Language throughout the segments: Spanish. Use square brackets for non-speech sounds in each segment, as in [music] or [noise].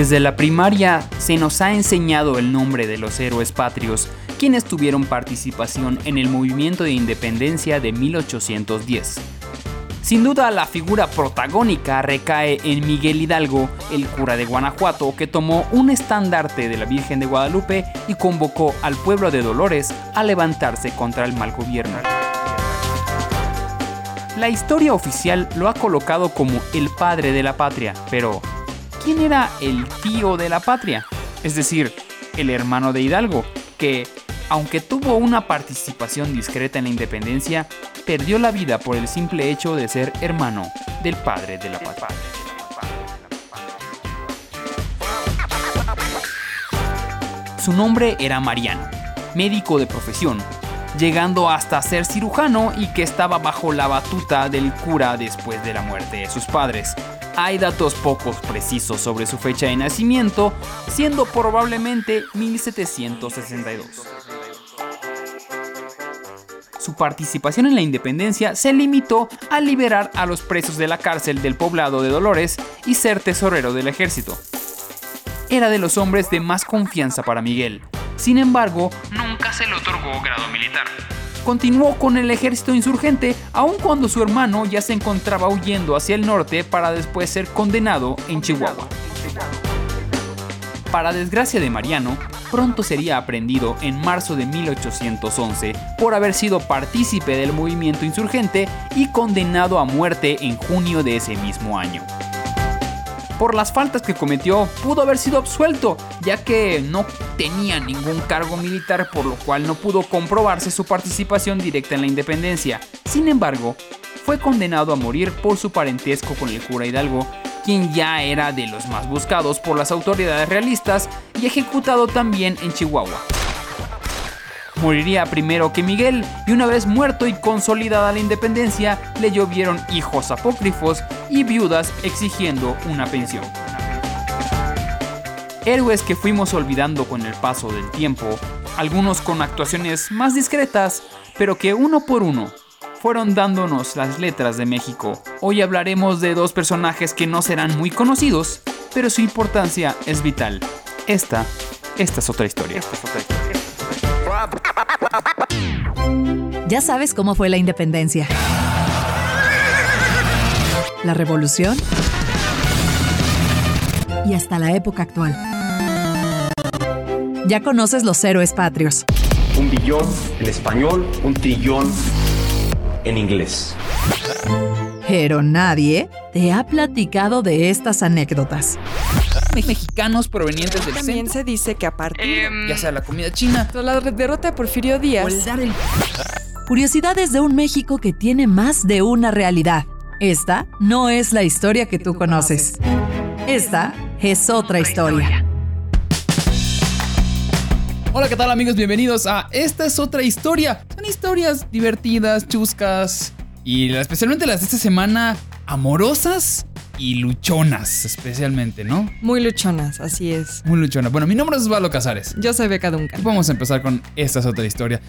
Desde la primaria se nos ha enseñado el nombre de los héroes patrios, quienes tuvieron participación en el movimiento de independencia de 1810. Sin duda la figura protagónica recae en Miguel Hidalgo, el cura de Guanajuato, que tomó un estandarte de la Virgen de Guadalupe y convocó al pueblo de Dolores a levantarse contra el mal gobierno. La historia oficial lo ha colocado como el padre de la patria, pero quién era el tío de la patria, es decir, el hermano de Hidalgo, que, aunque tuvo una participación discreta en la independencia, perdió la vida por el simple hecho de ser hermano del padre de la patria. Su nombre era Mariano, médico de profesión, llegando hasta ser cirujano y que estaba bajo la batuta del cura después de la muerte de sus padres, hay datos pocos precisos sobre su fecha de nacimiento, siendo probablemente 1762. Su participación en la independencia se limitó a liberar a los presos de la cárcel del poblado de Dolores y ser tesorero del ejército. Era de los hombres de más confianza para Miguel. Sin embargo, se le otorgó grado militar continuó con el ejército insurgente aun cuando su hermano ya se encontraba huyendo hacia el norte para después ser condenado en Chihuahua. Para desgracia de Mariano, pronto sería aprendido en marzo de 1811 por haber sido partícipe del movimiento insurgente y condenado a muerte en junio de ese mismo año por las faltas que cometió, pudo haber sido absuelto, ya que no tenía ningún cargo militar por lo cual no pudo comprobarse su participación directa en la independencia. Sin embargo, fue condenado a morir por su parentesco con el cura Hidalgo, quien ya era de los más buscados por las autoridades realistas y ejecutado también en Chihuahua. Moriría primero que Miguel, y una vez muerto y consolidada la independencia, le llovieron hijos apócrifos y viudas exigiendo una pensión. Héroes que fuimos olvidando con el paso del tiempo, algunos con actuaciones más discretas, pero que uno por uno fueron dándonos las letras de México. Hoy hablaremos de dos personajes que no serán muy conocidos, pero su importancia es vital. Esta, esta es otra historia. Esta es otra historia. Ya sabes cómo fue la independencia. La revolución. Y hasta la época actual. Ya conoces los héroes patrios. Un billón en español, un trillón en inglés. Pero nadie te ha platicado de estas anécdotas mexicanos provenientes del También se dice que a partir, em, ya sea la comida china, la derrota de Porfirio Díaz, Curiosidades de un México que tiene más de una realidad. Esta no es la historia que tú conoces. Esta es otra historia. Hola, ¿qué tal amigos? Bienvenidos a Esta es otra historia. Son historias divertidas, chuscas y especialmente las de esta semana amorosas y luchonas, especialmente, ¿no? Muy luchonas, así es. Muy luchonas. Bueno, mi nombre es Osvaldo Casares. Yo soy Beca Duncan. vamos a empezar con esta es otra historia.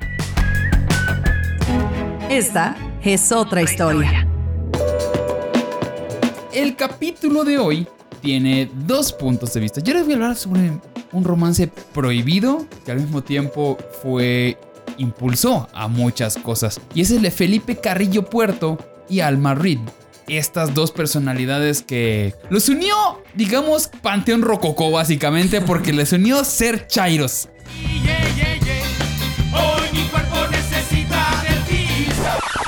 Esta es otra historia. El capítulo de hoy tiene dos puntos de vista. Yo les voy a hablar sobre un romance prohibido que al mismo tiempo fue impulsó a muchas cosas. Y es el de Felipe Carrillo Puerto y Alma Reed estas dos personalidades que los unió, digamos, Panteón Rococó básicamente, porque les unió ser Chairos.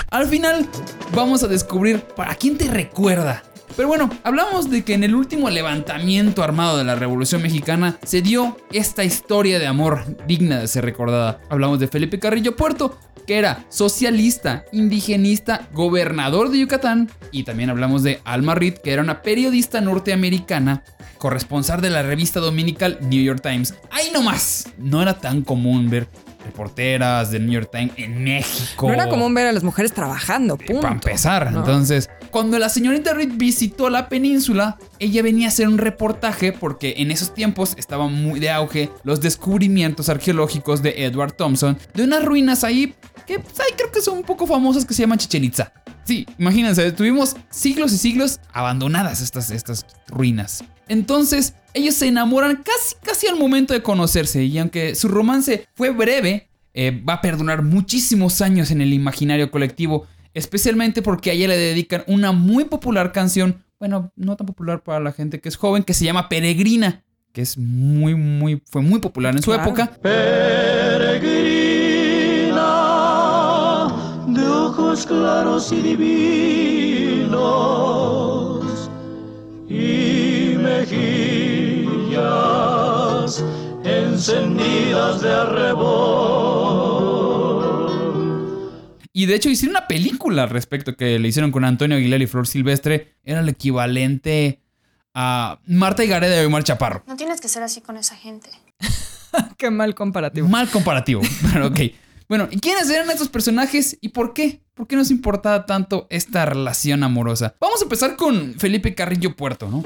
Al final vamos a descubrir para quién te recuerda. Pero bueno, hablamos de que en el último levantamiento armado de la Revolución Mexicana se dio esta historia de amor digna de ser recordada. Hablamos de Felipe Carrillo Puerto, que era socialista, indigenista, gobernador de Yucatán. Y también hablamos de Alma Reed, que era una periodista norteamericana, corresponsal de la revista dominical New York Times. Ahí nomás, no era tan común ver reporteras del New York Times en México. No era común ver a las mujeres trabajando, punto. Para empezar, entonces, cuando la señorita Reed visitó la península, ella venía a hacer un reportaje porque en esos tiempos estaban muy de auge los descubrimientos arqueológicos de Edward Thompson de unas ruinas ahí que pues, creo que son un poco famosas que se llaman Chichen Itza. Sí, imagínense, tuvimos siglos y siglos abandonadas estas, estas ruinas. Entonces, ellos se enamoran casi, casi al momento de conocerse y aunque su romance fue breve, eh, va a perdurar muchísimos años en el imaginario colectivo, especialmente porque a ella le dedican una muy popular canción, bueno, no tan popular para la gente que es joven, que se llama Peregrina, que es muy, muy, fue muy popular en su Claro. época. peregrina de ojos claros y divinos y mejillas encendidas de arrebol. Y de hecho hicieron una película al respecto que le hicieron con Antonio Aguilar y Flor Silvestre. Era el equivalente a Marta y Gareda de Omar Chaparro. No tienes que ser así con esa gente. [laughs] Qué mal comparativo. Mal comparativo, [laughs] pero ok. Bueno, ¿y quiénes eran estos personajes y por qué? ¿Por qué nos importaba tanto esta relación amorosa? Vamos a empezar con Felipe Carrillo Puerto, ¿no?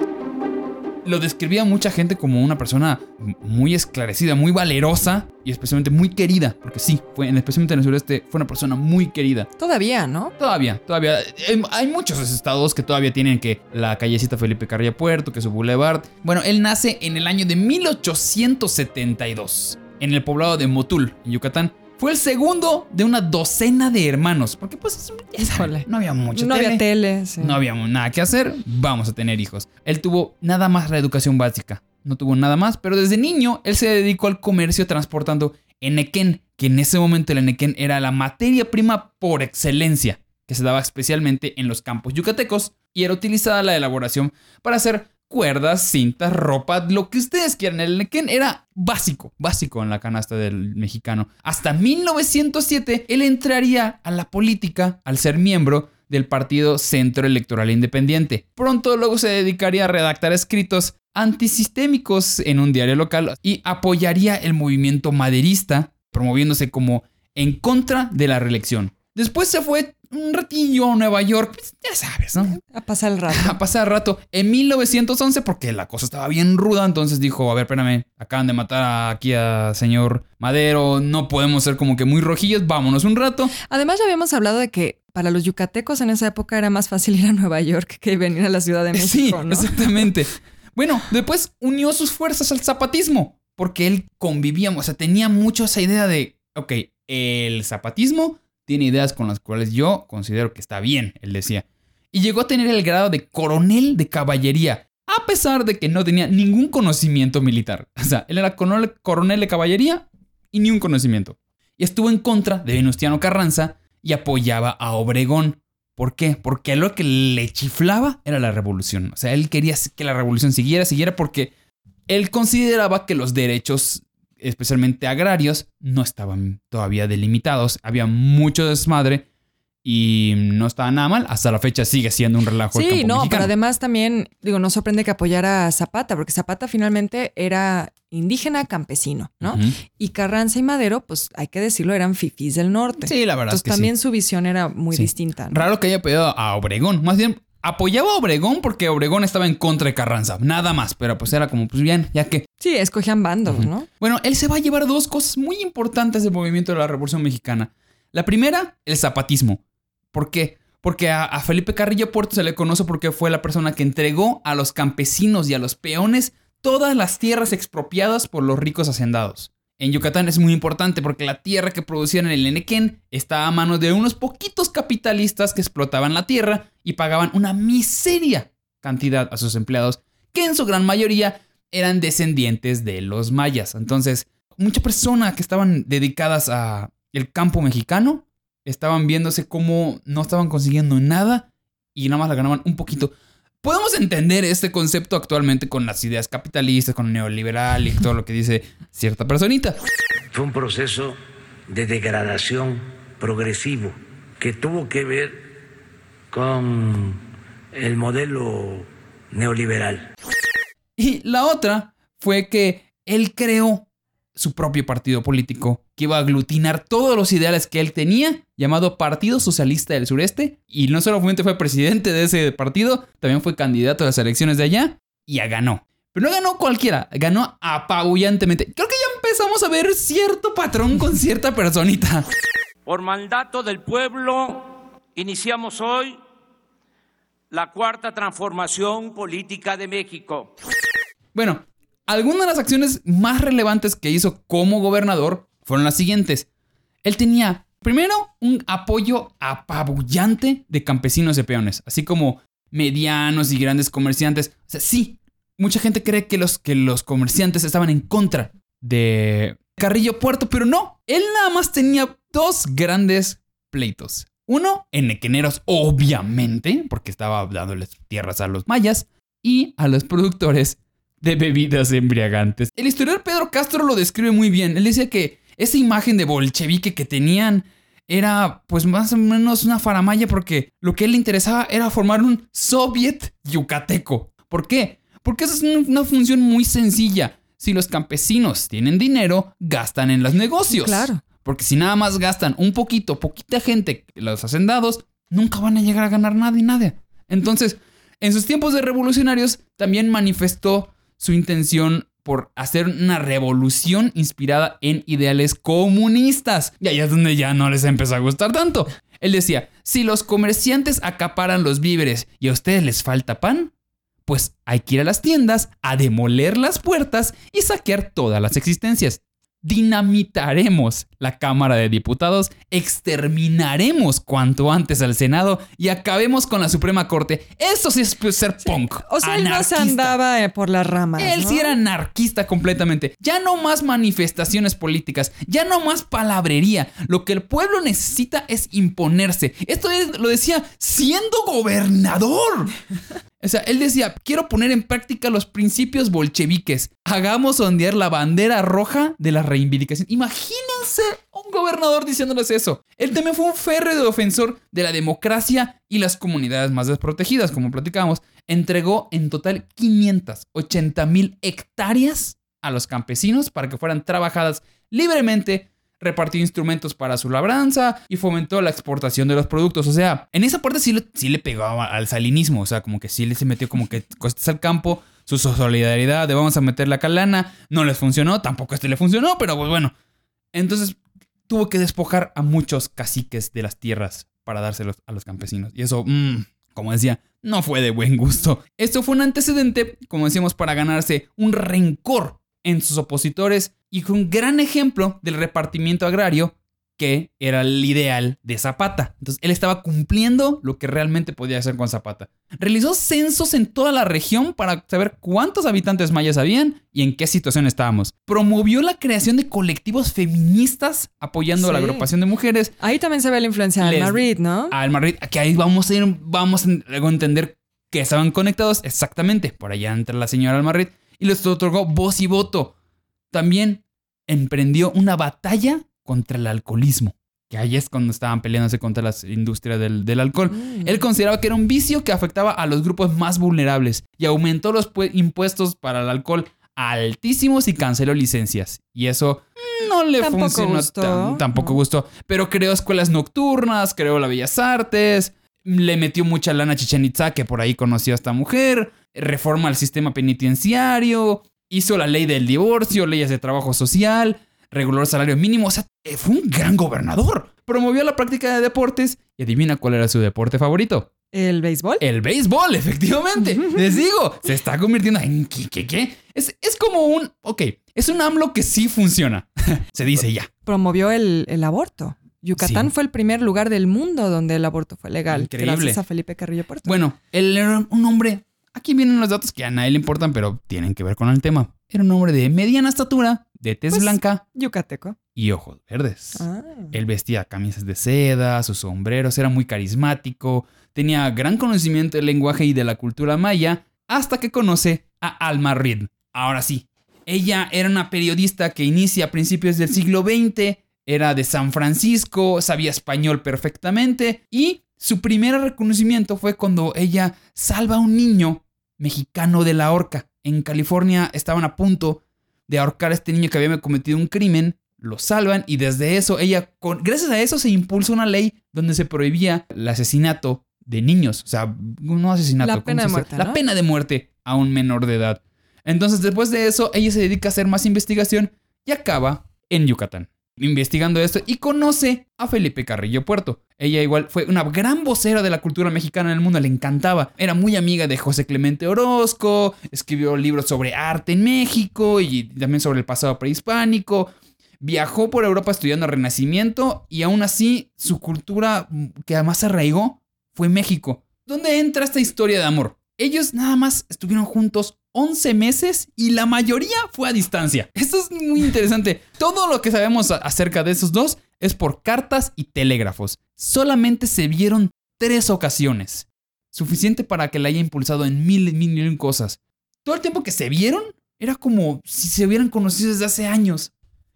Lo describía mucha gente como una persona muy esclarecida, muy valerosa y especialmente muy querida, porque sí, fue, especialmente en el sureste, fue una persona muy querida. Todavía, ¿no? Todavía, todavía. eh, Hay muchos estados que todavía tienen que la callecita Felipe Carrillo Puerto, que su boulevard. Bueno, él nace en el año de 1872, en el poblado de Motul, en Yucatán. Fue el segundo de una docena de hermanos, porque pues saben, no había mucho no había tele. sí. no había nada que hacer, vamos a tener hijos. Él tuvo nada más la educación básica, no tuvo nada más, pero desde niño él se dedicó al comercio transportando enequén, que en ese momento el enequén era la materia prima por excelencia, que se daba especialmente en los campos yucatecos y era utilizada la elaboración para hacer cuerdas, cintas, ropa, lo que ustedes quieran. El enequén era básico, básico en la canasta del mexicano. Hasta 1907 él entraría a la política al ser miembro del Partido Centro Electoral Independiente. Pronto luego se dedicaría a redactar escritos antisistémicos en un diario local y apoyaría el movimiento maderista, promoviéndose como en contra de la reelección. Después se fue un ratillo a Nueva York, pues, ya sabes, ¿no? A pasar el rato. [laughs] A pasar rato en 1911 porque la cosa estaba bien ruda, entonces dijo, a ver, espérame, acaban de matar aquí a señor Madero, no podemos ser como que muy rojillos, vámonos un rato. Además, ya habíamos hablado de que para los yucatecos en esa época era más fácil ir a Nueva York que venir a la Ciudad de Sí, México, ¿no? exactamente. [laughs] Bueno, después unió sus fuerzas al zapatismo, porque él convivía, o sea, tenía mucho esa idea de, ok, el zapatismo tiene ideas con las cuales yo considero que está bien, él decía. Y llegó a tener el grado de coronel de caballería, a pesar de que no tenía ningún conocimiento militar. [laughs] O sea, él era coronel, de caballería y ni un conocimiento. Y estuvo en contra de Venustiano Carranza y apoyaba a Obregón. ¿Por qué? Porque lo que le chiflaba era la revolución. O sea, él quería que la revolución siguiera, siguiera porque él consideraba que los derechos, especialmente agrarios, no estaban todavía delimitados. Había mucho desmadre y no estaba nada mal. Hasta la fecha sigue siendo un relajo. el Sí, campo no, mexicano. pero además también, digo, no sorprende que apoyara a Zapata, porque Zapata finalmente era indígena campesino, ¿no? Y Carranza y Madero, pues hay que decirlo, eran fifís del norte. Sí, la verdad Entonces es que también sí. su visión era muy Sí. distinta. ¿no? Raro que haya apoyado a Obregón. Más bien, apoyaba a Obregón porque Obregón estaba en contra de Carranza. Nada más. Pero pues era como, pues bien, ya que. Sí, escogían bandos, ¿no? Bueno, él se va a llevar dos cosas muy importantes del movimiento de la Revolución Mexicana. La primera, el zapatismo. ¿Por qué? Porque a, a Felipe Carrillo Puerto se le conoce porque fue la persona que entregó a los campesinos y a los peones todas las tierras expropiadas por los ricos hacendados. En Yucatán es muy importante porque la tierra que producían en el Enequén estaba a manos de unos poquitos capitalistas que explotaban la tierra y pagaban una miseria cantidad a sus empleados, que en su gran mayoría eran descendientes de los mayas. Entonces, muchas personas que estaban dedicadas a el campo mexicano estaban viéndose como no estaban consiguiendo nada y nada más la ganaban un poquito. Podemos entender este concepto actualmente con las ideas capitalistas, con el neoliberal y todo lo que dice cierta personita. Fue un proceso de degradación progresivo que tuvo que ver con el modelo neoliberal. Y la otra fue que él creó su propio partido político que iba a aglutinar todos los ideales que él tenía, llamado Partido Socialista del Sureste. Y no solamente fue presidente de ese partido, también fue candidato a las elecciones de allá y ya ganó. Pero no ganó cualquiera, ganó apabullantemente. Creo que ya empezamos a ver cierto patrón con [laughs] cierta personita. Por mandato del pueblo Iniciamos hoy la cuarta transformación política de México. Bueno, algunas de las acciones más relevantes que hizo como gobernador fueron las siguientes. Él tenía, primero, un apoyo apabullante de campesinos y peones, así como medianos y grandes comerciantes. O sea, sí, mucha gente cree que los, que los comerciantes estaban en contra de Carrillo Puerto, pero no. Él nada más tenía dos grandes pleitos. Uno, en Nequeneros, obviamente, porque estaba dándoles tierras a los mayas y a los productores de bebidas embriagantes. El historiador Pedro Castro lo describe muy bien. Él dice que esa imagen de bolchevique que tenían era pues más o menos una faramaya porque lo que a él le interesaba era formar un soviet yucateco. ¿Por qué? Porque esa es una función muy sencilla. Si los campesinos tienen dinero, gastan en los negocios. Claro. Porque si nada más gastan un poquito, poquita gente, los hacendados, nunca van a llegar a ganar nada y nada. Entonces, en sus tiempos de revolucionarios, también manifestó su intención por hacer una revolución inspirada en ideales comunistas. Y ahí es donde ya no les empezó a gustar tanto. Él decía, si los comerciantes acaparan los víveres y a ustedes les falta pan, pues hay que ir a las tiendas a demoler las puertas y saquear todas las existencias dinamitaremos la Cámara de Diputados, exterminaremos cuanto antes al Senado y acabemos con la Suprema Corte. Eso sí es ser punk. O sea, él no se andaba eh, por las ramas. Él ¿no? sí era anarquista completamente. Ya no más manifestaciones políticas, ya no más palabrería. Lo que el pueblo necesita es imponerse. Esto es- lo decía siendo gobernador. O sea, él decía, quiero poner en práctica los principios bolcheviques. Hagamos ondear la bandera roja de la reivindicación. Imagínense un gobernador diciéndoles eso. Él también fue un férreo defensor de la democracia y las comunidades más desprotegidas, como platicábamos. Entregó en total 580 mil hectáreas a los campesinos para que fueran trabajadas libremente repartió instrumentos para su labranza y fomentó la exportación de los productos. O sea, en esa parte sí le, sí le pegó a- al salinismo. O sea, como que sí le se metió como que costas al campo, su solidaridad de vamos a meter la calana. No les funcionó, tampoco este le funcionó, pero pues bueno. Entonces tuvo que despojar a muchos caciques de las tierras para dárselos a los campesinos. Y eso, mm, como decía, no fue de buen gusto. Esto fue un antecedente, como decíamos, para ganarse un rencor en sus opositores y fue un gran ejemplo del repartimiento agrario que era el ideal de Zapata. Entonces él estaba cumpliendo lo que realmente podía hacer con Zapata. Realizó censos en toda la región para saber cuántos habitantes mayas habían y en qué situación estábamos. Promovió la creación de colectivos feministas apoyando a la Sí. agrupación de mujeres. Ahí también se ve la influencia de Alma Reed, ¿no? Al Madrid, que ahí vamos a ir, vamos a entender que estaban conectados exactamente. Por allá entra la señora Almarrit y les otorgó voz y voto. También emprendió una batalla contra el alcoholismo. Que ahí es cuando estaban peleándose contra las industrias del, del alcohol. Mm. Él consideraba que era un vicio que afectaba a los grupos más vulnerables y aumentó los pu- impuestos para el alcohol altísimos y canceló licencias. Y eso no le Tampoco funcionó gustó. tan- tampoco gustó. Pero creó escuelas nocturnas, creó la Bellas Artes, le metió mucha lana a Chichen Itza, que por ahí conoció a esta mujer, reforma el sistema penitenciario, hizo la ley del divorcio, leyes de trabajo social, reguló el salario mínimo. O sea, eh, fue un gran gobernador. Promovió la práctica de deportes y adivina cuál era su deporte favorito. ¿El béisbol? El béisbol, efectivamente. Les digo, se está convirtiendo en qué, qué, qué. Es, es como un, ok, es un AMLO que sí funciona. [laughs] se dice ya. Promovió el, el aborto. Yucatán Sí. fue el primer lugar del mundo donde el aborto fue legal. Increíble. Gracias a Felipe Carrillo Puerto. Bueno, él era un hombre, aquí vienen los datos que a nadie le importan, pero tienen que ver con el tema. Era un hombre de mediana estatura, de tez Pues- blanca Yucateco. y ojos verdes. Ah. Él vestía camisas de seda, sus sombreros, era muy carismático, tenía gran conocimiento del lenguaje y de la cultura maya, hasta que conoce a Alma Reed. Ahora sí, ella era una periodista que inicia a principios del siglo XX, era de San Francisco, sabía español perfectamente y su primer reconocimiento fue cuando ella salva a un niño mexicano de la horca. En California estaban a punto de ahorcar a este niño que había cometido un crimen, lo salvan y desde eso ella, con, gracias a eso se impulsa una ley donde se prohibía el asesinato de niños, o sea, no asesinato, La ¿cómo pena de muerte, La pena de muerte a un menor de edad. Entonces después de eso ella se dedica a hacer más investigación y acaba en Yucatán. Investigando esto y conoce a Felipe Carrillo Puerto. Ella igual fue una gran vocera de la cultura mexicana en el mundo, le encantaba. Era muy amiga de José Clemente Orozco, escribió libros sobre arte en México y también sobre el pasado prehispánico. Viajó por Europa estudiando Renacimiento y aún así su cultura que además arraigó fue México. ¿Dónde entra esta historia de amor? Ellos nada más estuvieron juntos 11 meses y la mayoría fue a distancia. Esto es muy interesante. Todo lo que sabemos acerca de esos dos es por cartas y telégrafos. Solamente se vieron tres ocasiones. Suficiente para que la haya impulsado en mil, mil, mil cosas. Todo el tiempo que se vieron era como si se hubieran conocido desde hace años.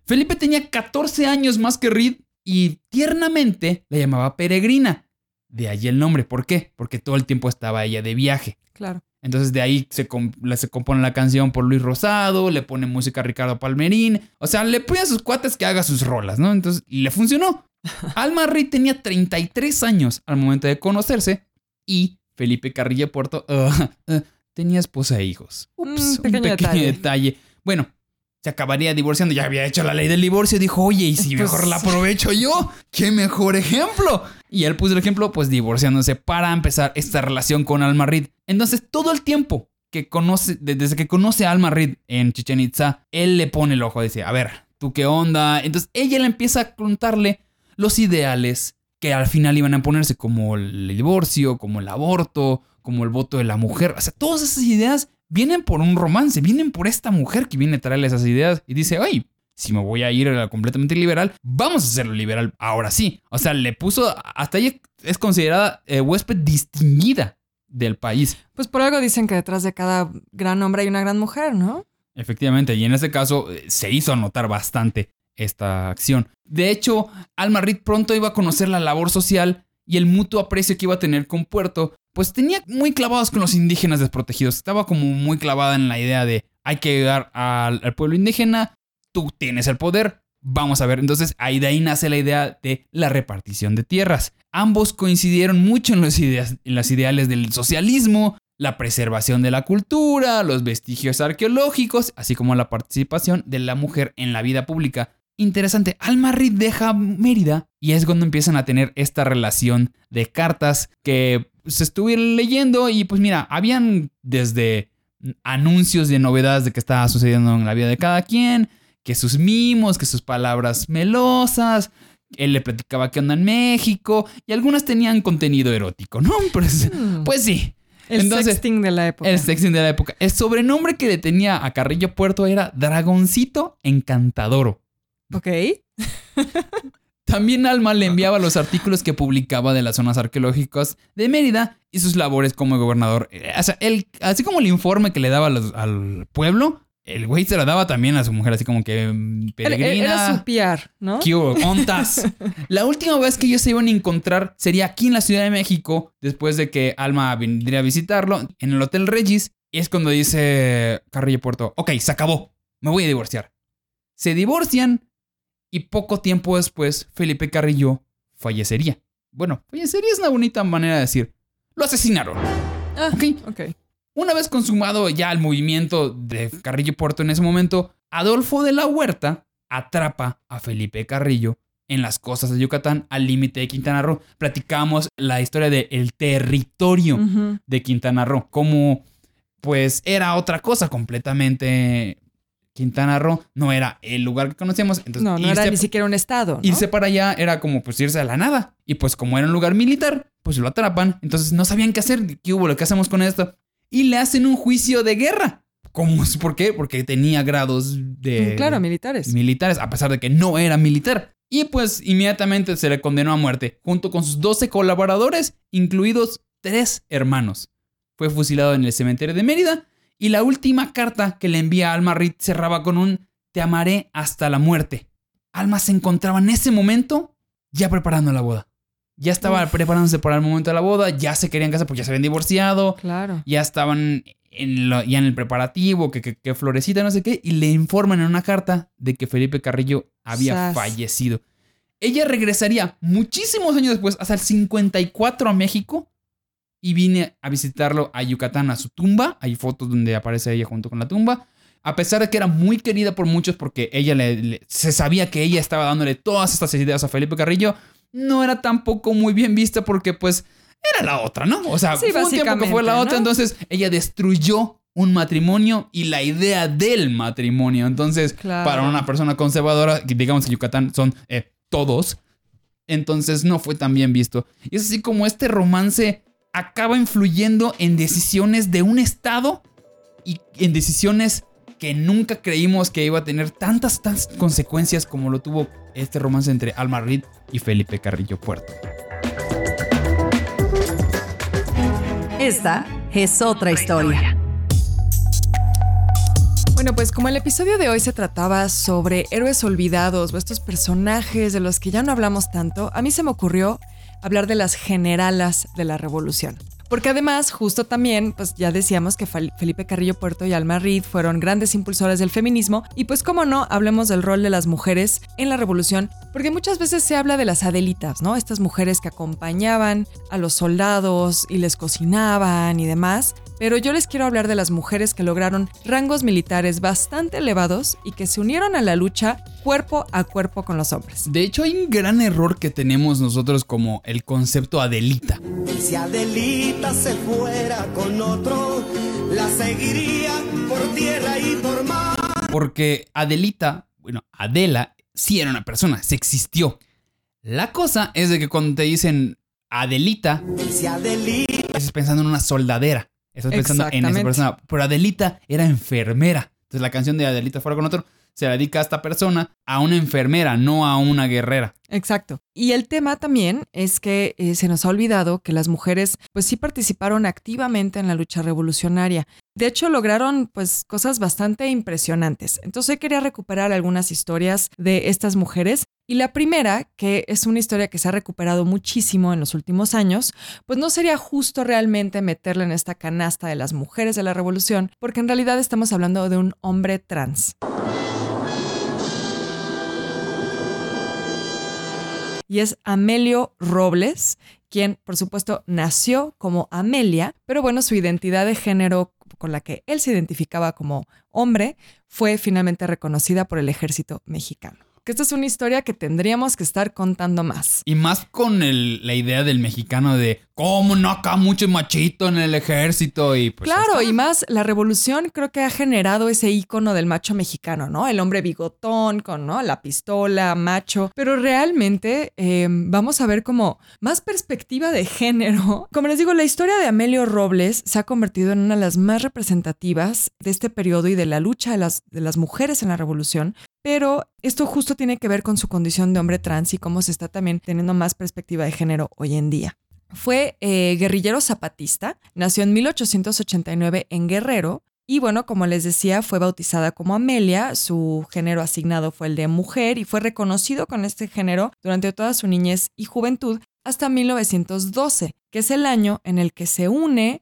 Felipe tenía 14 años más que Reed y tiernamente la llamaba Peregrina. De ahí el nombre. ¿Por qué? Porque todo el tiempo estaba ella de viaje. Claro. Entonces de ahí se, se, compone la canción por Luis Rosado, le pone música a Ricardo Palmerín. O sea, le pone a sus cuates que haga sus rolas, ¿no? Entonces, y le funcionó. [laughs] Alma Reed tenía 33 años al momento de conocerse y Felipe Carrillo Puerto [laughs] uh, uh, tenía esposa e hijos. Ups, Mm, pequeño un pequeño detalle. detalle. Bueno, se acabaría divorciando. Ya había hecho la ley del divorcio. Dijo, oye, ¿y si mejor Pues- la aprovecho yo? ¡Qué mejor ejemplo! Y él puso el ejemplo, pues divorciándose para empezar esta relación con Alma Reed. Entonces, todo el tiempo que conoce, de- desde que conoce a Alma Reed en Chichen Itza, él le pone el ojo. Dice, a ver, ¿tú qué onda? Entonces, ella le empieza a contarle los ideales que al final iban a ponerse, como el divorcio, como el aborto, como el voto de la mujer. O sea, todas esas ideas vienen por un romance, vienen por esta mujer que viene a traerle esas ideas y dice, ay, si me voy a ir a la completamente liberal, vamos a hacerlo liberal ahora sí. O sea, le puso, hasta ella es considerada eh, huésped distinguida del país. Pues por algo dicen que detrás de cada gran hombre hay una gran mujer, ¿no? Efectivamente, y en este caso eh, se hizo notar bastante esta acción. De hecho, Alma Reed pronto iba a conocer la labor social y el mutuo aprecio que iba a tener con Puerto, pues tenía muy clavados con los indígenas desprotegidos. Estaba como muy clavada en la idea de hay que ayudar al, pueblo indígena, tú tienes el poder, vamos a ver. Entonces ahí de ahí nace la idea de la repartición de tierras. Ambos coincidieron mucho en los, ideas, en los ideales del socialismo, la preservación de la cultura, los vestigios arqueológicos, así como la participación de la mujer en la vida pública. Interesante, Alma Reed deja Mérida y es cuando empiezan a tener esta relación de cartas que se estuvieron leyendo y pues mira, habían desde anuncios de novedades de que estaba sucediendo en la vida de cada quien, que sus mimos, que sus palabras melosas, él le platicaba que onda en México y algunas tenían contenido erótico, ¿no? [laughs] Pues, Hmm. pues sí. El Entonces, sexting de la época. el sexting de la época. El sobrenombre que le tenía a Carrillo Puerto era Dragoncito Encantadoro. Ok. [laughs] También Alma le enviaba los artículos que publicaba de las zonas arqueológicas de Mérida y sus labores como gobernador. Eh, O sea, él, así como el informe que le daba los- al pueblo, el güey se lo daba también a su mujer, así como que mm, peregrina. era su PR, ¿no? ¿Qué hubo? Ontas. [laughs] La última vez que ellos se iban a encontrar sería aquí en la Ciudad de México, después de que Alma vendría a visitarlo en el Hotel Regis. Y es cuando dice Carrillo Puerto, ok, se acabó, me voy a divorciar. Se divorcian y poco tiempo después Felipe Carrillo fallecería. Bueno, fallecería es una bonita manera de decir. Lo asesinaron. Ah, Ok. ok. Una vez consumado ya el movimiento de Carrillo Puerto en ese momento, Adolfo de la Huerta atrapa a Felipe Carrillo en las costas de Yucatán al límite de Quintana Roo. Platicamos la historia del territorio Ujú. de Quintana Roo, como pues era otra cosa completamente. Quintana Roo no era el lugar que conocíamos. Entonces, No, no era irse- ni siquiera un estado, ¿no? Irse para allá era como pues irse a la nada. Y pues como era un lugar militar, pues lo atrapan. Entonces no sabían qué hacer. ¿Qué hubo? ¿Qué hacemos con esto? Y le hacen un juicio de guerra. ¿Cómo? [laughs] ¿Por qué? Porque tenía grados de... Mm, Claro, militares. militares, a pesar de que no era militar. Y pues inmediatamente se le condenó a muerte, junto con sus 12 colaboradores, incluidos tres hermanos. Fue fusilado en el cementerio de Mérida y la última carta que le envía a Alma Reed cerraba con un Te amaré hasta la muerte. Alma se encontraba en ese momento ya preparando la boda. Ya estaba Uf. preparándose para el momento de la boda, ya se querían casar porque ya se habían divorciado, Claro. ya estaban en lo- ya en el preparativo, que, que, que florecita, no sé qué, y le informan en una carta de que Felipe Carrillo había Sas. fallecido. Ella regresaría muchísimos años después, hasta el 54 a México, y vine a visitarlo a Yucatán, a su tumba. Hay fotos donde aparece ella junto con la tumba. a pesar de que era muy querida por muchos porque ella le, le- se sabía que ella estaba dándole todas estas ideas a Felipe Carrillo, no era tampoco muy bien vista porque pues era la otra, ¿no? O sea, Sí, fue un tiempo que fue la otra, entonces ella destruyó un matrimonio y la idea del matrimonio. Entonces, Claro. para una persona conservadora, digamos que Yucatán son eh, todos, entonces no fue tan bien visto. Y es así como este romance acaba influyendo en decisiones de un estado y en decisiones que nunca creímos que iba a tener tantas, tantas consecuencias como lo tuvo este romance entre Alma Reed y Felipe Carrillo Puerto. Esta es otra historia. Bueno, pues como el episodio de hoy se trataba sobre héroes olvidados o estos personajes de los que ya no hablamos tanto, a mí se me ocurrió hablar de las generalas de la revolución. Porque además, justo también, pues ya decíamos que Fel- Felipe Carrillo Puerto y Alma Reed fueron grandes impulsores del feminismo y pues cómo no, hablemos del rol de las mujeres en la revolución, porque muchas veces se habla de las adelitas, ¿no? Estas mujeres que acompañaban a los soldados y les cocinaban y demás, pero yo les quiero hablar de las mujeres que lograron rangos militares bastante elevados y que se unieron a la lucha cuerpo a cuerpo con los hombres. De hecho, hay un gran error que tenemos nosotros como el concepto Adelita. Si Adelita se fuera con otro, la seguiría por tierra y por mar. Porque Adelita, bueno, Adela, sí era una persona, se existió. La cosa es de que cuando te dicen Adelita, Si Adelita estás pensando en una soldadera. Estás pensando en esa persona. Pero Adelita era enfermera. Entonces la canción de Adelita fuera con otro se dedica a esta persona, a una enfermera, no a una guerrera. Exacto. Y el tema también es que eh, se nos ha olvidado que las mujeres pues sí participaron activamente en la lucha revolucionaria. De hecho, lograron pues cosas bastante impresionantes. Entonces quería recuperar algunas historias de estas mujeres. Y la primera, que es una historia que se ha recuperado muchísimo en los últimos años, pues no sería justo realmente meterla en esta canasta de las mujeres de la revolución, porque en realidad estamos hablando de un hombre trans. Y es Amelio Robles, quien por supuesto nació como Amelia, pero bueno, su identidad de género con la que él se identificaba como hombre fue finalmente reconocida por el ejército mexicano. Que esta es una historia que tendríamos que estar contando más. Y más con el- la idea del mexicano de cómo no acá mucho machito en el ejército y pues claro, y más la revolución creo que ha generado ese icono del macho mexicano, ¿no? El hombre bigotón con ¿no? la pistola, macho. Pero realmente eh, vamos a ver como más perspectiva de género. [laughs] Como les digo, la historia de Amelio Robles se ha convertido en una de las más representativas de este periodo y de la lucha de las, de las mujeres en la revolución. Pero esto justo tiene que ver con su condición de hombre trans y cómo se está también teniendo más perspectiva de género hoy en día. Fue eh, guerrillero zapatista, nació en 1889 en Guerrero y bueno, como les decía, fue bautizada como Amelia, su género asignado fue el de mujer y fue reconocido con este género durante toda su niñez y juventud hasta 1912, que es el año en el que se une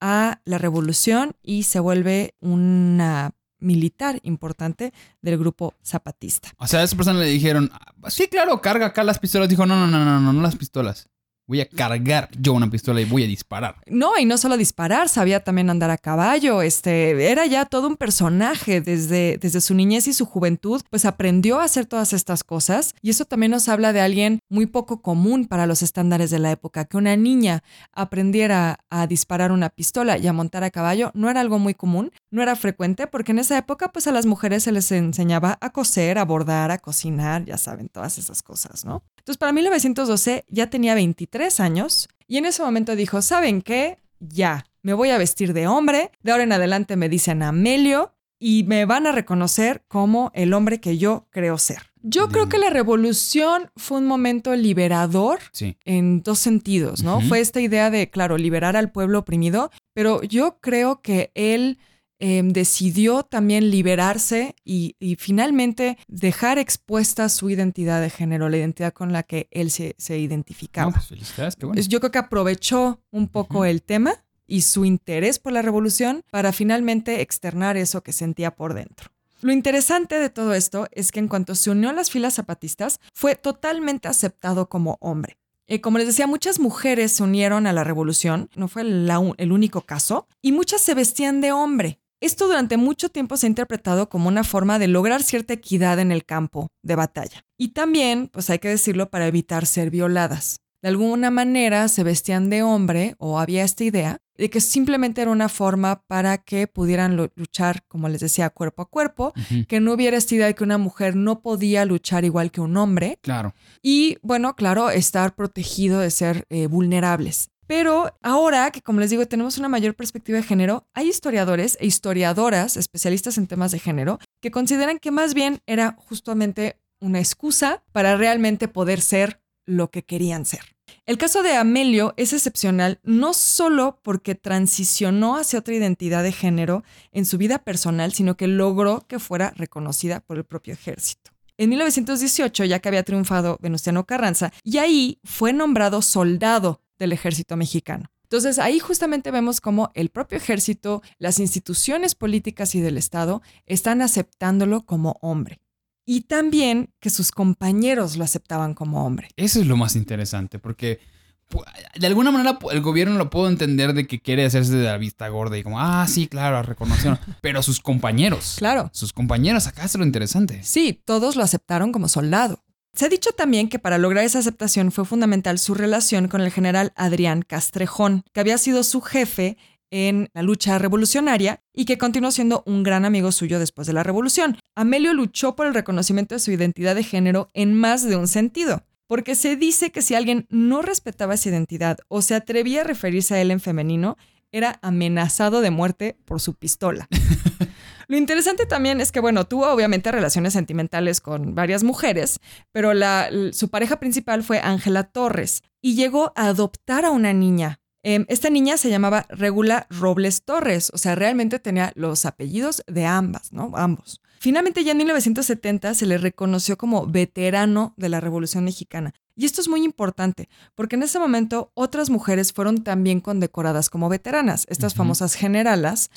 a la revolución y se vuelve una militar importante del grupo zapatista. O sea, a esa persona le dijeron, "Ah, sí, claro, carga acá las pistolas. Dijo, no, no, no, no, no, no las pistolas. Voy a cargar yo una pistola y voy a disparar. No, y no solo disparar, sabía también andar a caballo, este, era ya todo un personaje desde, desde su niñez y su juventud, pues aprendió a hacer todas estas cosas y eso también nos habla de alguien muy poco común para los estándares de la época, que una niña aprendiera a disparar una pistola y a montar a caballo no era algo muy común, no era frecuente porque en esa época pues a las mujeres se les enseñaba a coser, a bordar, a cocinar, ya saben, todas esas cosas, ¿no? Entonces para 1912 ya tenía 23 años y en ese momento dijo, ¿saben qué? Ya, me voy a vestir de hombre, de ahora en adelante me dicen Amelio y me van a reconocer como el hombre que yo creo ser. Yo creo que la revolución fue un momento liberador Sí. en dos sentidos, ¿no? Fue esta idea de, claro, liberar al pueblo oprimido, pero yo creo que él eh, decidió también liberarse y, y finalmente dejar expuesta su identidad de género, la identidad con la que él se, se identificaba. No, pues felicidades, qué bueno. Es- Yo creo que aprovechó un poco el tema y su interés por la revolución para finalmente externar eso que sentía por dentro. Lo interesante de todo esto es que en cuanto se unió a las filas zapatistas, fue totalmente aceptado como hombre. Eh, como les decía, muchas mujeres se unieron a la revolución, no fue la el único caso, y muchas se vestían de hombre. Esto durante mucho tiempo se ha interpretado como una forma de lograr cierta equidad en el campo de batalla. Y también, pues hay que decirlo, para evitar ser violadas. De alguna manera se vestían de hombre o había esta idea de que simplemente era una forma para que pudieran luchar, como les decía, cuerpo a cuerpo, que no hubiera esta idea de que una mujer no podía luchar igual que un hombre. Claro. Y bueno, claro, estar protegido de ser eh, vulnerables. Pero ahora que, como les digo, tenemos una mayor perspectiva de género, hay historiadores e historiadoras, especialistas en temas de género, que consideran que más bien era justamente una excusa para realmente poder ser lo que querían ser. El caso de Amelio es excepcional no solo porque transicionó hacia otra identidad de género en su vida personal, sino que logró que fuera reconocida por el propio ejército. En 1918, ya que había triunfado Venustiano Carranza, y ahí fue nombrado soldado del ejército mexicano. Entonces ahí justamente vemos cómo el propio ejército, las instituciones políticas y del Estado están aceptándolo como hombre y también que sus compañeros lo aceptaban como hombre. Eso es lo más interesante, porque de alguna manera el gobierno lo puedo entender de que quiere hacerse de la vista gorda y como, ah, sí, claro, reconocieron. [laughs] Pero sus compañeros. Claro. Sus compañeros, acá es lo interesante. Sí, todos lo aceptaron como soldado. Se ha dicho también que para lograr esa aceptación fue fundamental su relación con el general Adrián Castrejón, que había sido su jefe en la lucha revolucionaria y que continuó siendo un gran amigo suyo después de la revolución. Amelio luchó por el reconocimiento de su identidad de género en más de un sentido, porque se dice que si alguien no respetaba esa identidad o se atrevía a referirse a él en femenino, era amenazado de muerte por su pistola. [laughs] Lo interesante también es que, bueno, tuvo obviamente relaciones sentimentales con varias mujeres, pero su pareja principal fue Ángela Torres y llegó a adoptar a una niña Em, esta niña se llamaba Regula Robles Torres, o sea, realmente tenía los apellidos de ambas, ¿no? Ambos. Finalmente, ya en 1970 se le reconoció como veterano de la Revolución Mexicana. Y esto es muy importante, porque en ese momento otras mujeres fueron también condecoradas como veteranas, estas famosas generalas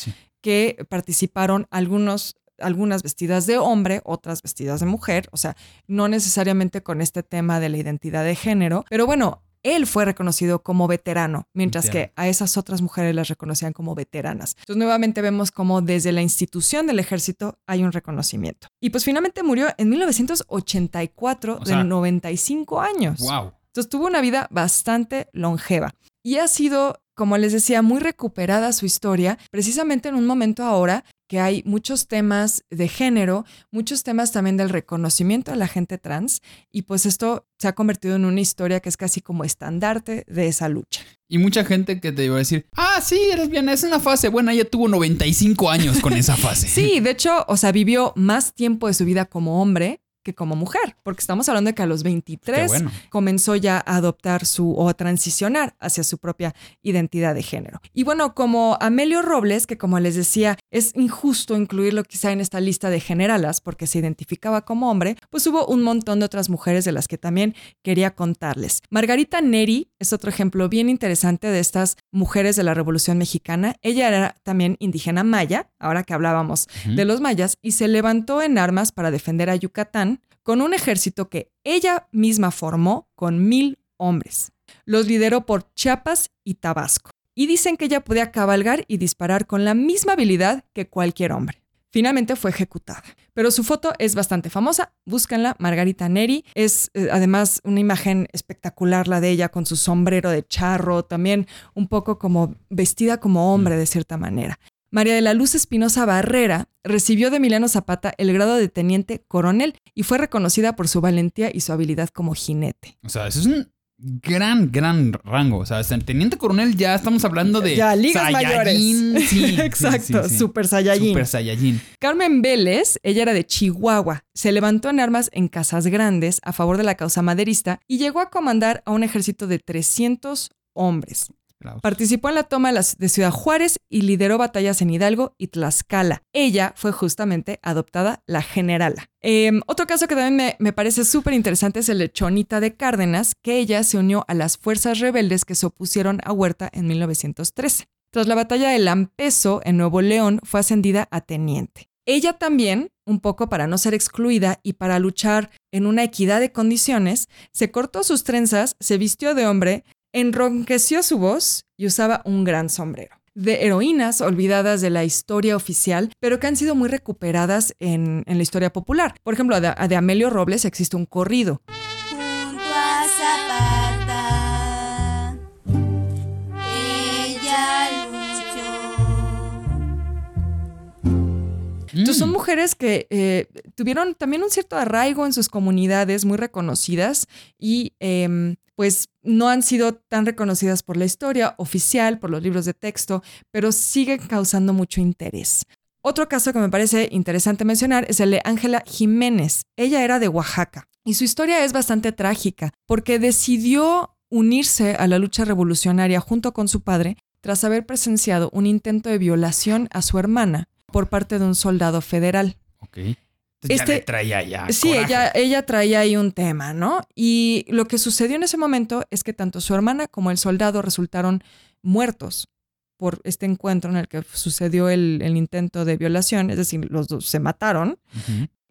que participaron algunos algunas vestidas de hombre, otras vestidas de mujer, o sea, no necesariamente con este tema de la identidad de género, pero bueno, él fue reconocido como veterano, mientras que a esas otras mujeres las reconocían como veteranas. Entonces nuevamente vemos como desde la institución del ejército hay un reconocimiento. Y pues finalmente murió en 1984 de 95 años. Wow. Entonces tuvo una vida bastante longeva y ha sido como les decía, muy recuperada su historia, precisamente en un momento ahora que hay muchos temas de género, muchos temas también del reconocimiento a la gente trans, y pues esto se ha convertido en una historia que es casi como estandarte de esa lucha. Y mucha gente que te iba a decir, ah, sí, eres bien, es una fase buena, ella tuvo 95 años con esa fase. sí, de hecho, o sea, vivió más tiempo de su vida como hombre que como mujer, porque estamos hablando de que a los 23 comenzó ya a adoptar su o a transicionar hacia su propia identidad de género. Y bueno, como Amelio Robles, que como les decía, es injusto incluirlo quizá en esta lista de generalas porque se identificaba como hombre, pues hubo un montón de otras mujeres de las que también quería contarles. Margarita Neri es otro ejemplo bien interesante de estas mujeres de la Revolución Mexicana. Ella era también indígena maya, ahora que hablábamos de los mayas, y se levantó en armas para defender a Yucatán con un ejército que ella misma formó con mil hombres. Los lideró por Chiapas y Tabasco. Y dicen que ella podía cabalgar y disparar con la misma habilidad que cualquier hombre. Finalmente fue ejecutada. Pero su foto es bastante famosa. Búscanla, Margarita Neri. Es eh, además una imagen espectacular la de ella con su sombrero de charro, también un poco como vestida como hombre de cierta manera. María de la Luz Espinosa Barrera recibió de Emiliano Zapata el grado de teniente coronel y fue reconocida por su valentía y su habilidad como jinete. O sea, eso es un gran, gran rango. O sea, teniente coronel ya estamos hablando de ya, ligas mayores. Sí, [laughs] Exacto, Super Saiyajin. Super Saiyajin. Carmen Vélez, ella era de Chihuahua. Se levantó en armas en Casas Grandes a favor de la causa maderista y llegó a comandar a un ejército de 300 hombres. Participó en la toma de Ciudad Juárez y lideró batallas en Hidalgo y Tlaxcala. Ella fue justamente adoptada la generala. Em, otro caso que también me, parece súper interesante es el de Chonita de Cárdenas, que ella se unió a las fuerzas rebeldes que se opusieron a Huerta en 1913. Tras la batalla de Lampeso en Nuevo León, fue ascendida a teniente. Ella también, un poco para no ser excluida y para luchar en una equidad de condiciones, se cortó sus trenzas, se vistió de hombre enronqueció su voz y usaba un gran sombrero. de heroínas olvidadas de la historia oficial, pero que han sido muy recuperadas en, la historia popular. Por ejemplo, de Amelio Robles existe un corrido. Entonces son Mm. mujeres que eh, tuvieron también un cierto arraigo en sus comunidades muy reconocidas y em, pues no han sido tan reconocidas por la historia oficial, por los libros de texto, pero siguen causando mucho interés. Otro caso que me parece interesante mencionar es el de Ángela Jiménez. Ella era de Oaxaca y su historia es bastante trágica porque decidió unirse a la lucha revolucionaria junto con su padre tras haber presenciado un intento de violación a su hermana por parte de un soldado federal. Ok. Entonces Este- ya le traía ya. Sí, coraje. ella, ella traía ahí un tema, ¿no? Y lo que sucedió en ese momento es que tanto su hermana como el soldado resultaron muertos por este encuentro en el que sucedió el, el intento de violación, es decir, los dos se mataron.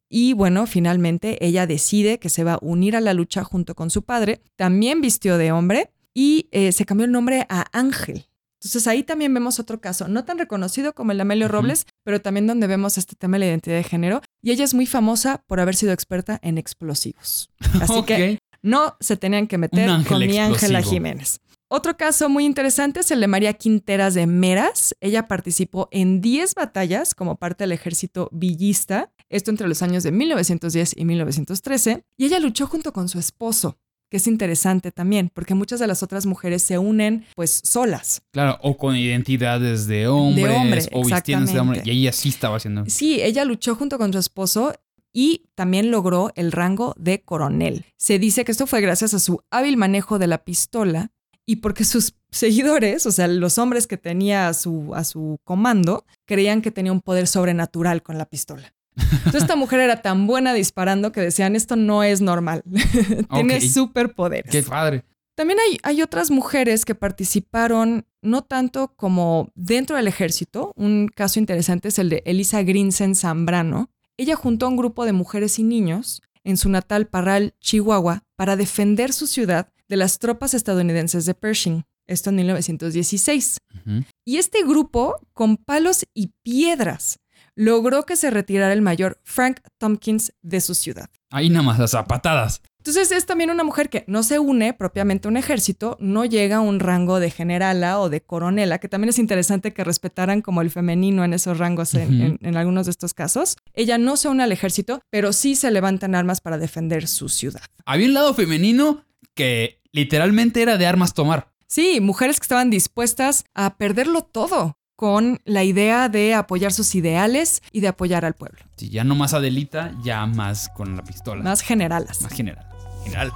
Y bueno, finalmente ella decide que se va a unir a la lucha junto con su padre. También vistió de hombre y eh, se cambió el nombre a Ángel. Entonces ahí también vemos otro caso, no tan reconocido como el de Amelio. Robles, pero también donde vemos este tema de la identidad de género. Y ella es muy famosa por haber sido experta en explosivos. Así que no se tenían que meter con mi Ángela. Jiménez. Otro caso muy interesante es el de María Quinteras de Meras. Ella participó en 10 batallas como parte del ejército villista, esto entre los años de 1910 y 1913, y ella luchó junto con su esposo, que es interesante también, porque muchas de las otras mujeres se unen pues solas. Claro, o con identidades de hombres, hombre, o vistiéndose de hombre. Y ella sí estaba haciendo. Sí, ella luchó junto con su esposo y también logró el rango de coronel. Se dice que esto fue gracias a su hábil manejo de la pistola y porque [laughs] sus seguidores, o sea, los hombres que tenía a su, a su comando, creían que tenía un poder sobrenatural con la pistola. Entonces esta mujer era tan buena disparando que decían, esto no es normal, [laughs] tiene Ok. superpoderes. Qué padre. También hay, hay otras mujeres que participaron no tanto como dentro del ejército. Un caso interesante es el de Elisa Grinsen Zambrano. Ella juntó a un grupo de mujeres y niños en su natal Parral, Chihuahua, para defender su ciudad de las tropas estadounidenses de Pershing. Esto en 1916. Ujú. Y este grupo, con palos y piedras, logró que se retirara el mayor Frank Tompkins de su ciudad. Ahí nada más las zapatadas. Entonces es también una mujer que no se une propiamente a un ejército, no llega a un rango de generala o de coronela, que también es interesante que respetaran como el femenino en esos rangos en, Ujú. en- en algunos de estos casos. Ella no se une al ejército, pero sí se levanta en armas para defender su ciudad. Había un lado femenino que literalmente era de armas tomar. Sí, mujeres que estaban dispuestas a perderlo todo con la idea de apoyar sus ideales y de apoyar al pueblo, Si ya no más Adelita, ya más con la pistola. más generalas. Más general. General.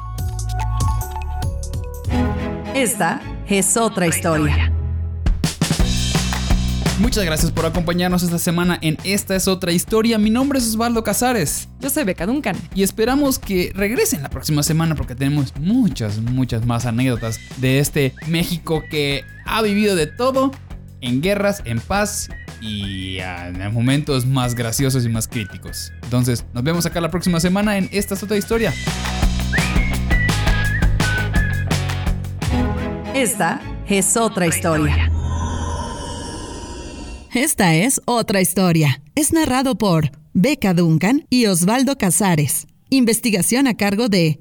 Esta es otra historia. Muchas gracias por acompañarnos esta semana en Esta es otra historia. Mi nombre es Osvaldo Casares Yo soy Beca Duncan. y esperamos que regresen la próxima semana porque tenemos muchas, muchas más anécdotas de este México que ha vivido de todo, en guerras, en paz y en momentos más graciosos y más críticos. Entonces, nos vemos acá la próxima semana en Esta es otra historia. Esta es otra historia. Esta es otra historia. Es narrado por Beca Duncan y Osvaldo Casares. Investigación a cargo de